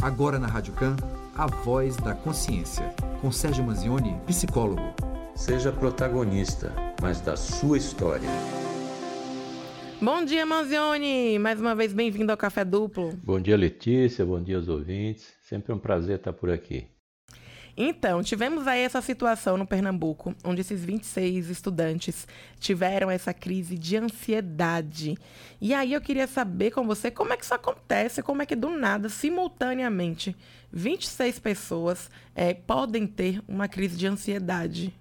Agora na Rádio Can, a voz da consciência, com Sérgio Manzioni, psicólogo. Seja protagonista, mas da sua história. Bom dia, Manzioni! Mais uma vez bem-vindo ao Café Duplo. Bom dia, Letícia. Bom dia aos ouvintes. Sempre um prazer estar por aqui. Então, tivemos aí essa situação no Pernambuco, onde esses 26 estudantes tiveram essa crise de ansiedade. E aí eu queria saber com você como é que isso acontece, como é que do nada, simultaneamente, 26 pessoas é, podem ter uma crise de ansiedade.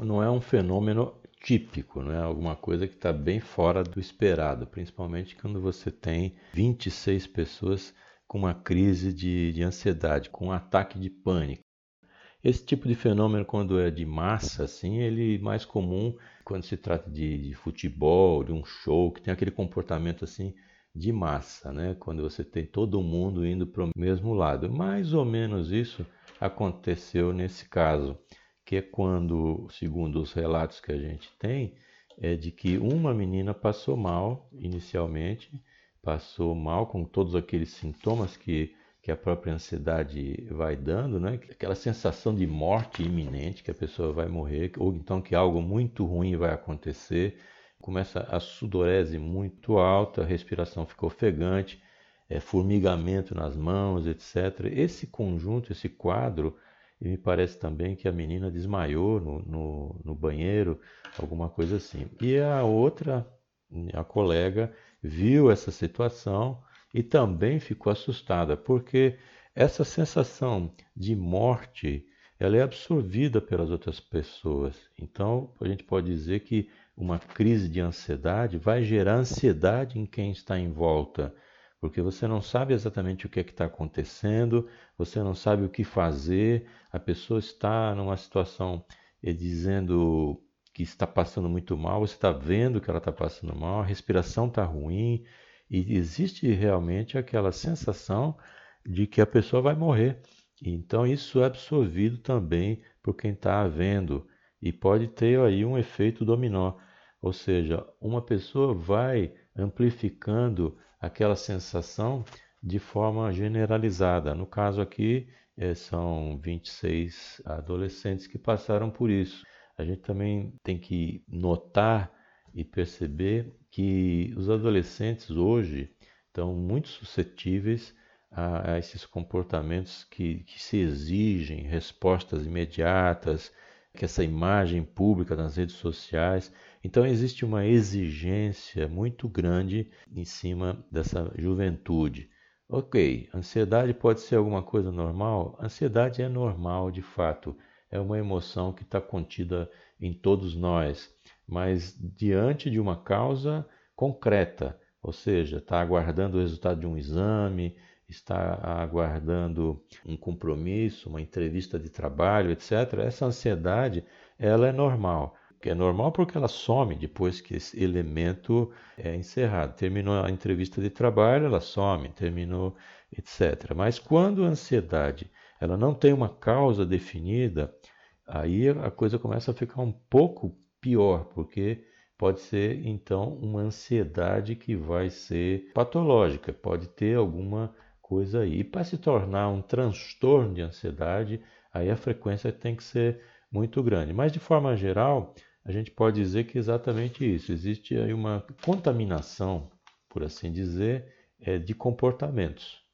Não é um fenômeno típico, não é alguma coisa que está bem fora do esperado, principalmente quando você tem 26 pessoas com uma crise de, de ansiedade, com um ataque de pânico. Esse tipo de fenômeno, quando é de massa, assim, ele é mais comum quando se trata de, de, futebol, de um show, que tem aquele comportamento assim de massa, né? Quando você tem todo mundo indo para o mesmo lado. Mais ou menos isso aconteceu nesse caso, que é quando, segundo os relatos que a gente tem, é de que uma menina passou mal inicialmente, passou mal com todos aqueles sintomas que que a própria ansiedade vai dando, né? Aquela sensação de morte iminente, que a pessoa vai morrer, ou então que algo muito ruim vai acontecer. Começa a sudorese muito alta, a respiração fica ofegante, é, formigamento nas mãos, etc. Esse conjunto, esse quadro, e me parece também que a menina desmaiou no, no, no banheiro, alguma coisa assim. E a outra, a colega, viu essa situação e também ficou assustada, porque essa sensação de morte ela é absorvida pelas outras pessoas. Então, a gente pode dizer que uma crise de ansiedade vai gerar ansiedade em quem está em volta, porque você não sabe exatamente o que é está acontecendo, você não sabe o que fazer, a pessoa está numa situação eh, dizendo que está passando muito mal, você está vendo que ela está passando mal, a respiração está ruim, e existe realmente aquela sensação de que a pessoa vai morrer. Então isso é absorvido também por quem está vendo e pode ter aí um efeito dominó, ou seja, uma pessoa vai amplificando aquela sensação de forma generalizada. No caso aqui, é, são 26 adolescentes que passaram por isso. A gente também tem que notar e perceber que os adolescentes hoje estão muito suscetíveis a, a esses comportamentos que, que se exigem respostas imediatas, que essa imagem pública nas redes sociais. Então existe uma exigência muito grande em cima dessa juventude. Ok, ansiedade pode ser alguma coisa normal? Ansiedade é normal de fato, é uma emoção que está contida em todos nós mas diante de uma causa concreta, ou seja, está aguardando o resultado de um exame, está aguardando um compromisso, uma entrevista de trabalho, etc. Essa ansiedade, ela é normal. É normal porque ela some depois que esse elemento é encerrado. Terminou a entrevista de trabalho, ela some, terminou, etc. Mas quando a ansiedade ela não tem uma causa definida, aí a coisa começa a ficar um pouco pior, porque pode ser então uma ansiedade que vai ser patológica, pode ter alguma coisa aí. E para se tornar um transtorno de ansiedade, aí a frequência tem que ser muito grande. Mas de forma geral, a gente pode dizer que é exatamente isso. Existe aí uma contaminação, por assim dizer, é, de comportamentos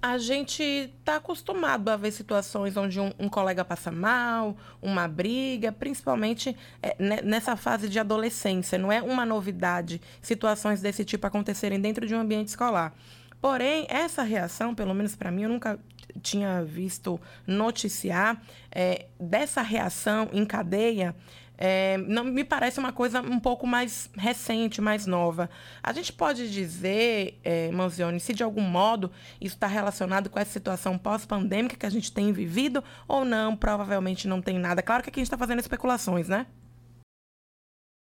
a gente está acostumado a ver situações onde um, um, colega passa mal, uma briga, principalmente é, nessa fase de adolescência. Não é uma novidade situações desse tipo acontecerem dentro de um ambiente escolar. Porém, essa reação, pelo menos para mim, eu nunca tinha visto noticiar é, dessa reação em cadeia é, não me parece uma coisa um pouco mais recente, mais nova. A gente pode dizer, é, Manzioni, se de algum modo isso está relacionado com essa situação pós-pandêmica que a gente tem vivido ou não, provavelmente não tem nada. Claro que aqui a gente está fazendo especulações, né?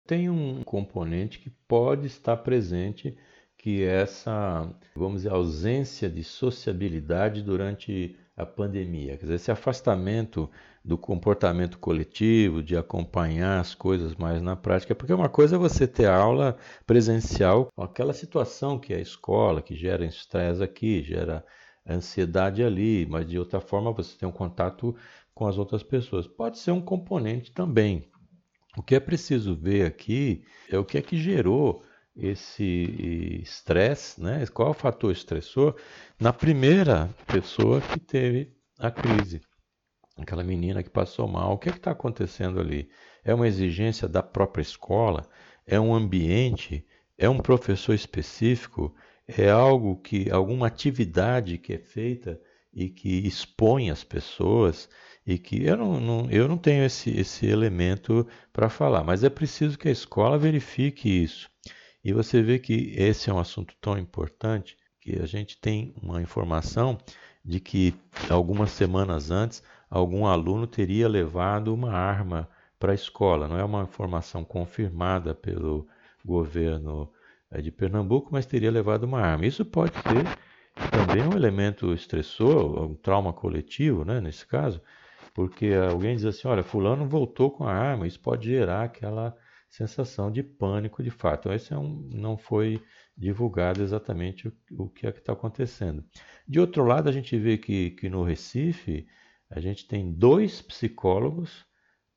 Tem um componente que pode estar presente, que é essa, vamos dizer, ausência de sociabilidade durante a pandemia. Quer dizer, esse afastamento do comportamento coletivo, de acompanhar as coisas mais na prática, porque uma coisa é você ter aula presencial aquela situação que é a escola, que gera estresse aqui, gera ansiedade ali, mas de outra forma você tem um contato com as outras pessoas. Pode ser um componente também. O que é preciso ver aqui é o que é que gerou esse estresse, né? qual é o fator estressor na primeira pessoa que teve a crise. Aquela menina que passou mal. O que é está acontecendo ali? É uma exigência da própria escola? É um ambiente? É um professor específico? É algo que, alguma atividade que é feita e que expõe as pessoas? e que eu não, não eu não tenho esse, esse elemento para falar, mas é preciso que a escola verifique isso. E você vê que esse é um assunto tão importante que a gente tem uma informação de que algumas semanas antes algum aluno teria levado uma arma para a escola. Não é uma informação confirmada pelo governo eh, de Pernambuco, mas teria levado uma arma. Isso pode ser também um elemento estressor, um trauma coletivo, né, nesse caso, porque alguém diz assim, olha, fulano voltou com a arma, isso pode gerar aquela sensação de pânico de fato. Esse é um, não foi divulgado exatamente o, o que é que está acontecendo. De outro lado, a gente vê que, que no Recife, a gente tem dois psicólogos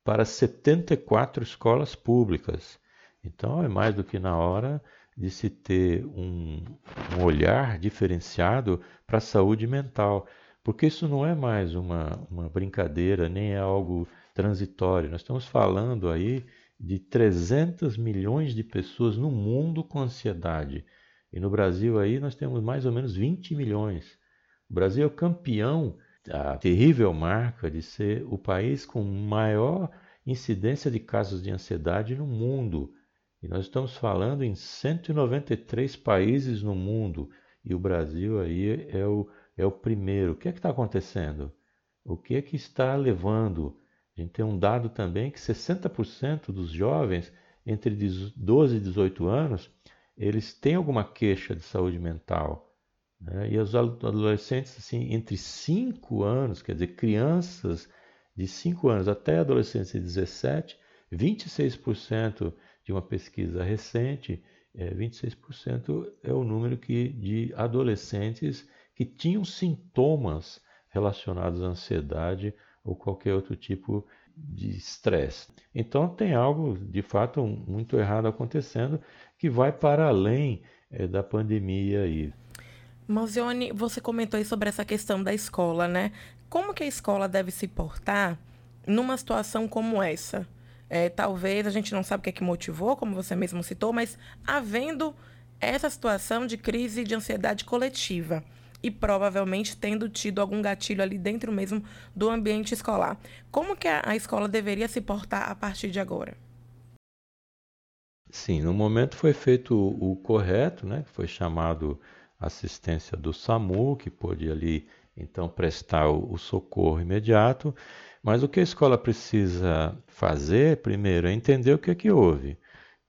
para 74 escolas públicas. Então, é mais do que na hora de se ter um, um olhar diferenciado para a saúde mental. Porque isso não é mais uma, uma brincadeira, nem é algo transitório. Nós estamos falando aí de 300 milhões de pessoas no mundo com ansiedade. E no Brasil aí nós temos mais ou menos 20 milhões. O Brasil é o campeão da terrível marca de ser o país com maior incidência de casos de ansiedade no mundo. E nós estamos falando em 193 países no mundo. E o Brasil aí é o é o primeiro. O que é que está acontecendo? O que é que está levando? A gente tem um dado também que 60% dos jovens entre 12 e 18 anos, eles têm alguma queixa de saúde mental. Né? E os adolescentes, assim, entre 5 anos, quer dizer, crianças de 5 anos até adolescentes de 17, 26% de uma pesquisa recente, é, 26% é o número que, de adolescentes que tinham sintomas relacionados à ansiedade ou qualquer outro tipo de estresse. Então tem algo de fato muito errado acontecendo que vai para além é, da pandemia aí. Mozione, você comentou aí sobre essa questão da escola, né? Como que a escola deve se portar numa situação como essa? É, talvez a gente não sabe o que é que motivou, como você mesmo citou, mas havendo essa situação de crise de ansiedade coletiva e provavelmente tendo tido algum gatilho ali dentro mesmo do ambiente escolar. Como que a escola deveria se portar a partir de agora? Sim, no momento foi feito o, correto, né? Foi chamado assistência do SAMU, que pôde ali então prestar o, o socorro imediato. Mas o que a escola precisa fazer, primeiro, é entender o que é que houve.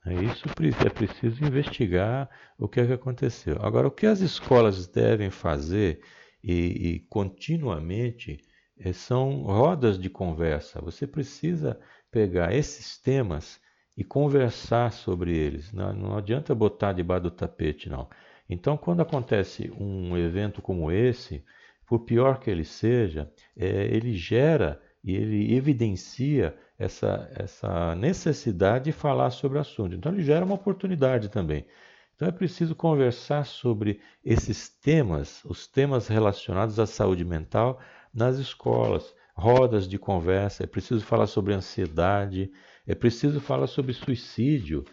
É isso é preciso investigar o que, é que aconteceu. Agora, o que as escolas devem fazer e, e continuamente é, são rodas de conversa. Você precisa pegar esses temas e conversar sobre eles. Não, não adianta botar debaixo do tapete, não. Então, quando acontece um evento como esse, por pior que ele seja, é, ele gera e ele evidencia essa, essa necessidade de falar sobre o assunto. Então, ele gera uma oportunidade também. Então, é preciso conversar sobre esses temas, os temas relacionados à saúde mental nas escolas, rodas de conversa. É preciso falar sobre ansiedade, é preciso falar sobre suicídio.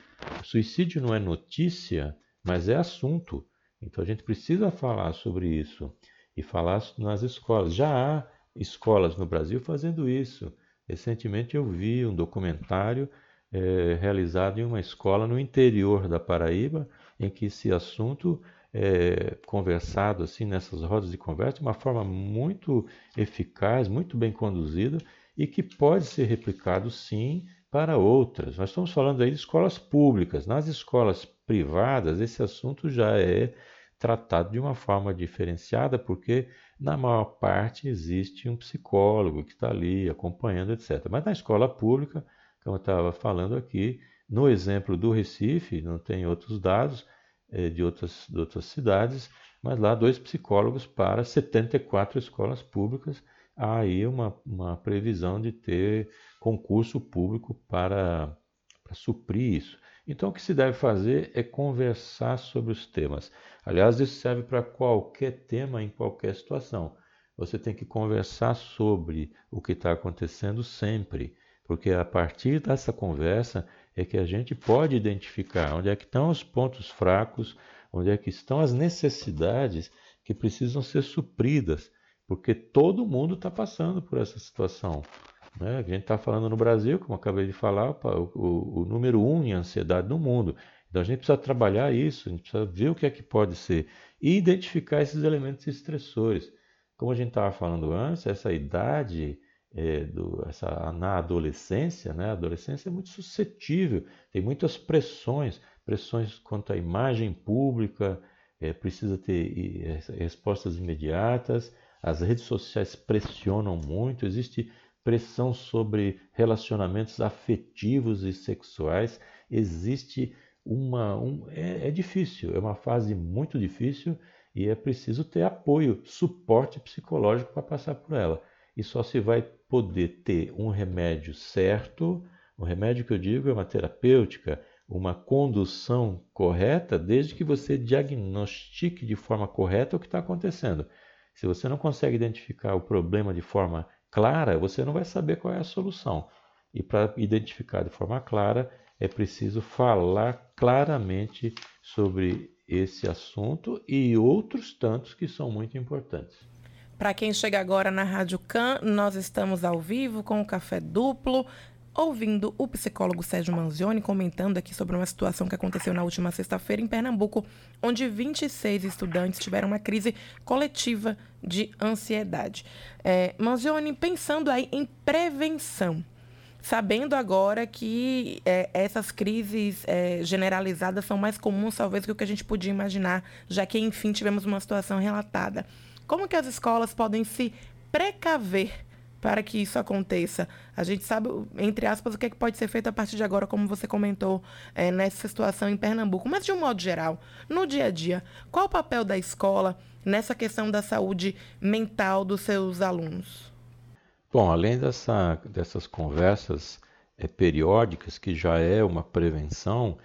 suicídio não é notícia, mas é assunto. Então, a gente precisa falar sobre isso e falar nas escolas. Já há escolas no Brasil fazendo isso. Recentemente eu vi um documentário é, realizado em uma escola no interior da Paraíba, em que esse assunto é conversado assim nessas rodas de conversa de uma forma muito eficaz, muito bem conduzida e que pode ser replicado sim para outras. Nós estamos falando aí de escolas públicas. Nas escolas privadas, esse assunto já é tratado de uma forma diferenciada, porque na maior parte existe um psicólogo que está ali acompanhando, etc. Mas na escola pública, como eu estava falando aqui, no exemplo do Recife, não tem outros dados é, de, outras, de outras cidades, mas lá dois psicólogos para 74 escolas públicas. Há aí uma, uma previsão de ter concurso público para, para suprir isso. Então, o que se deve fazer é conversar sobre os temas. Aliás, isso serve para qualquer tema, em qualquer situação. Você tem que conversar sobre o que está acontecendo sempre, porque a partir dessa conversa é que a gente pode identificar onde é que estão os pontos fracos, onde é que estão as necessidades que precisam ser supridas, porque todo mundo está passando por essa situação. Né? A gente está falando no Brasil, como acabei de falar, o, o, o, número um em ansiedade no mundo. Então a gente precisa trabalhar isso, a gente precisa ver o que é que pode ser e identificar esses elementos estressores. Como a gente estava falando antes, essa idade é, do, essa, na adolescência, né? a adolescência é muito suscetível, tem muitas pressões, pressões quanto à imagem pública, é, precisa ter é, respostas imediatas, as redes sociais pressionam muito, existe pressão sobre relacionamentos afetivos e sexuais, existe uma. Um, é, é difícil, é uma fase muito difícil e é preciso ter apoio, suporte psicológico para passar por ela. E só se vai poder ter um remédio certo, o remédio que eu digo é uma terapêutica, uma condução correta, desde que você diagnostique de forma correta o que está acontecendo. Se você não consegue identificar o problema de forma clara, você não vai saber qual é a solução. E para identificar de forma clara, é preciso falar claramente sobre esse assunto e outros tantos que são muito importantes. Para quem chega agora na Rádio Can, nós estamos ao vivo com o Café Duplo, ouvindo o psicólogo Sérgio Manzioni comentando aqui sobre uma situação que aconteceu na última sexta-feira em Pernambuco, onde 26 estudantes tiveram uma crise coletiva de ansiedade. É, Manzioni, pensando aí em prevenção, sabendo agora que é, essas crises é, generalizadas são mais comuns, talvez, do que a gente podia imaginar, já que, enfim, tivemos uma situação relatada. Como que as escolas podem se precaver para que isso aconteça? A gente sabe, entre aspas, o que, é que pode ser feito a partir de agora, como você comentou é, nessa situação em Pernambuco. Mas, de um modo geral, no dia a dia, qual o papel da escola nessa questão da saúde mental dos seus alunos? Bom, além dessa, dessas conversas é, periódicas, que já é uma prevenção,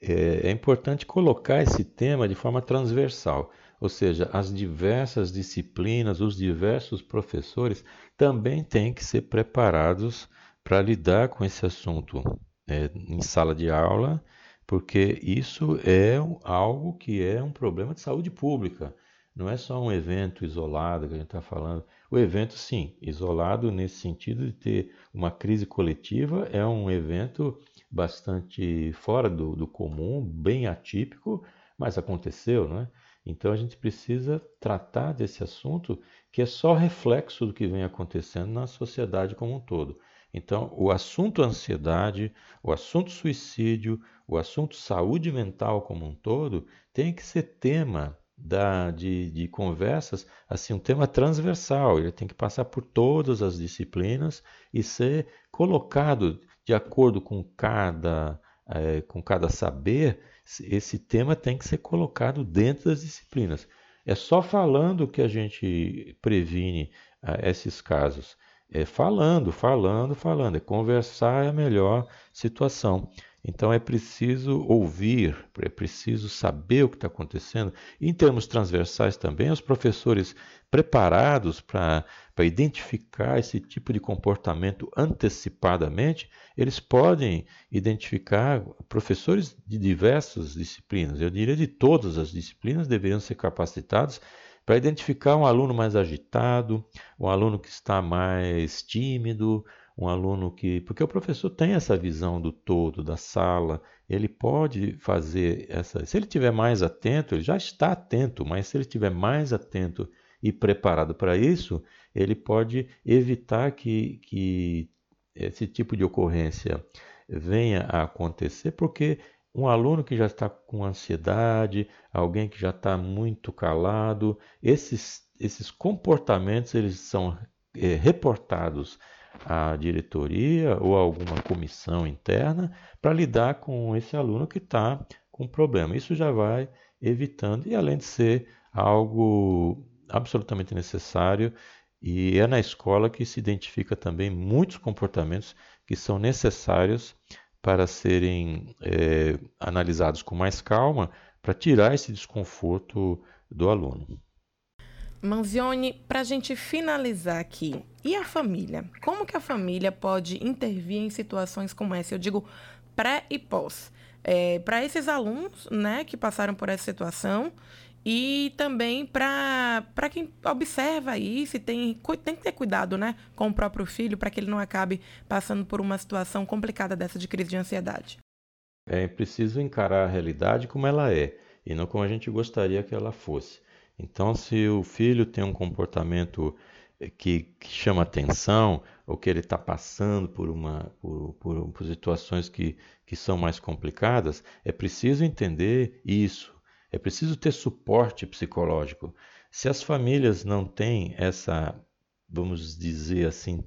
é, é importante colocar esse tema de forma transversal. Ou seja, as diversas disciplinas, os diversos professores também têm que ser preparados para lidar com esse assunto é, em sala de aula, porque isso é algo que é um problema de saúde pública. Não é só um evento isolado que a gente está falando. O evento, sim, isolado nesse sentido de ter uma crise coletiva, é um evento bastante fora do, do comum, bem atípico, mas aconteceu, não é? Então a gente precisa tratar desse assunto que é só reflexo do que vem acontecendo na sociedade como um todo. Então, o assunto ansiedade, o assunto suicídio, o assunto saúde mental como um todo tem que ser tema da, de, de conversas, assim, um tema transversal, ele tem que passar por todas as disciplinas e ser colocado de acordo com cada, é, com cada saber, esse tema tem que ser colocado dentro das disciplinas. É só falando que a gente previne ah, esses casos. É falando, falando, falando. É conversar é a melhor situação. Então é preciso ouvir, é preciso saber o que está acontecendo. Em termos transversais também, os professores preparados para identificar esse tipo de comportamento antecipadamente, eles podem identificar professores de diversas disciplinas, eu diria de todas as disciplinas deveriam ser capacitados para identificar um aluno mais agitado, um aluno que está mais tímido, um aluno que. Porque o professor tem essa visão do todo, da sala, ele pode fazer essa. Se ele estiver mais atento, ele já está atento, mas se ele estiver mais atento e preparado para isso, ele pode evitar que, que esse tipo de ocorrência venha a acontecer, porque um aluno que já está com ansiedade, alguém que já está muito calado, esses, esses comportamentos eles são é, reportados à diretoria ou a alguma comissão interna para lidar com esse aluno que está com problema. Isso já vai evitando, e além de ser algo absolutamente necessário e é na escola que se identifica também muitos comportamentos que são necessários para serem é, analisados com mais calma para tirar esse desconforto do aluno. Manzioni, para a gente finalizar aqui, e a família? Como que a família pode intervir em situações como essa? Eu digo pré e pós. É, para esses alunos né, que passaram por essa situação e também para quem observa isso e tem, tem que ter cuidado né, com o próprio filho para que ele não acabe passando por uma situação complicada dessa de crise de ansiedade. É preciso encarar a realidade como ela é e não como a gente gostaria que ela fosse. Então, se o filho tem um comportamento eh, que, que chama atenção, ou que ele está passando por, uma, por, por, por situações que, que são mais complicadas, é preciso entender isso. É preciso ter suporte psicológico. Se as famílias não têm essa, vamos dizer assim,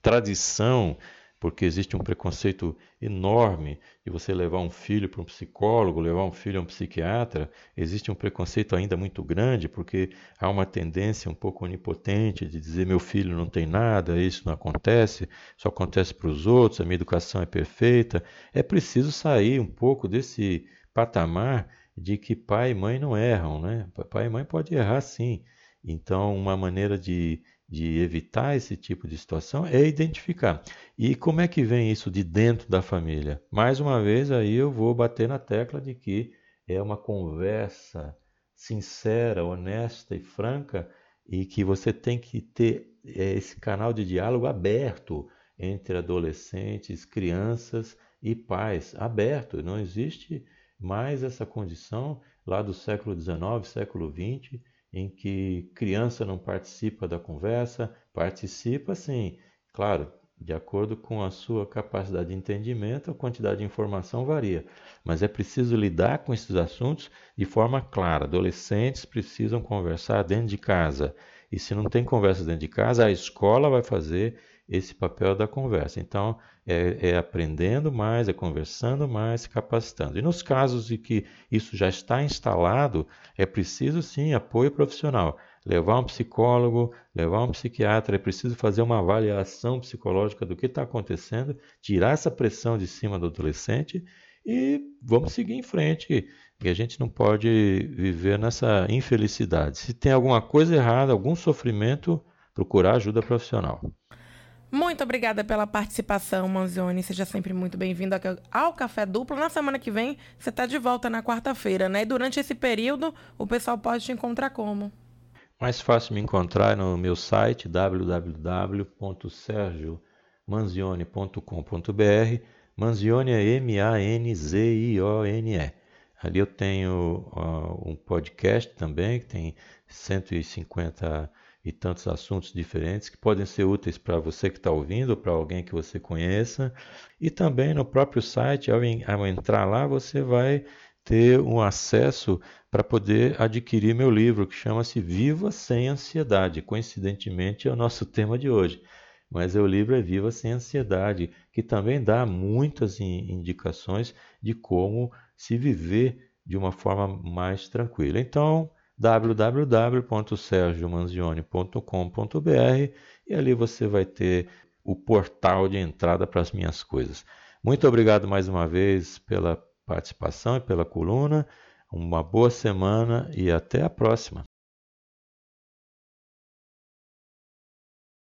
tradição porque existe um preconceito enorme de você levar um filho para um psicólogo, levar um filho a um psiquiatra. Existe um preconceito ainda muito grande, porque há uma tendência um pouco onipotente de dizer: meu filho não tem nada, isso não acontece, só acontece para os outros, a minha educação é perfeita. É preciso sair um pouco desse patamar de que pai e mãe não erram, né? Pai e mãe pode errar sim. Então, uma maneira de de evitar esse tipo de situação é identificar. E como é que vem isso de dentro da família? Mais uma vez, aí eu vou bater na tecla de que é uma conversa sincera, honesta e franca e que você tem que ter é, esse canal de diálogo aberto entre adolescentes, crianças e pais. Aberto, não existe mais essa condição lá do século XIX, século XX em que criança não participa da conversa, participa sim, claro, de acordo com a sua capacidade de entendimento, a quantidade de informação varia, mas é preciso lidar com esses assuntos de forma clara. Adolescentes precisam conversar dentro de casa, e se não tem conversa dentro de casa, a escola vai fazer esse papel da conversa. Então, é, é, aprendendo mais, é conversando mais, se capacitando. E nos casos em que isso já está instalado, é preciso sim apoio profissional. Levar um psicólogo, levar um psiquiatra, é preciso fazer uma avaliação psicológica do que está acontecendo, tirar essa pressão de cima do adolescente e vamos seguir em frente. E a gente não pode viver nessa infelicidade. Se tem alguma coisa errada, algum sofrimento, procurar ajuda profissional. Muito obrigada pela participação, Manzioni. Seja sempre muito bem-vindo ao Café Duplo. Na semana que vem, você está de volta na quarta-feira, né? E durante esse período, o pessoal pode te encontrar como? Mais fácil me encontrar no meu site www.sergiomanzioni.com.br. Manzioni é M-A-N-Z-I-O-N-E. Ali eu tenho uh, um podcast também, que tem 150 e tantos assuntos diferentes que podem ser úteis para você que está ouvindo, ou para alguém que você conheça. E também no próprio site, ao, ao entrar lá, você vai ter um acesso para poder adquirir meu livro, que chama-se Viva Sem Ansiedade. Coincidentemente, é o nosso tema de hoje. Mas o livro é Viva Sem Ansiedade, que também dá muitas indicações de como se viver de uma forma mais tranquila. Então, www.sergiomanzione.com.br e ali você vai ter o portal de entrada para as minhas coisas. Muito obrigado mais uma vez pela participação e pela coluna. Uma boa semana e até a próxima.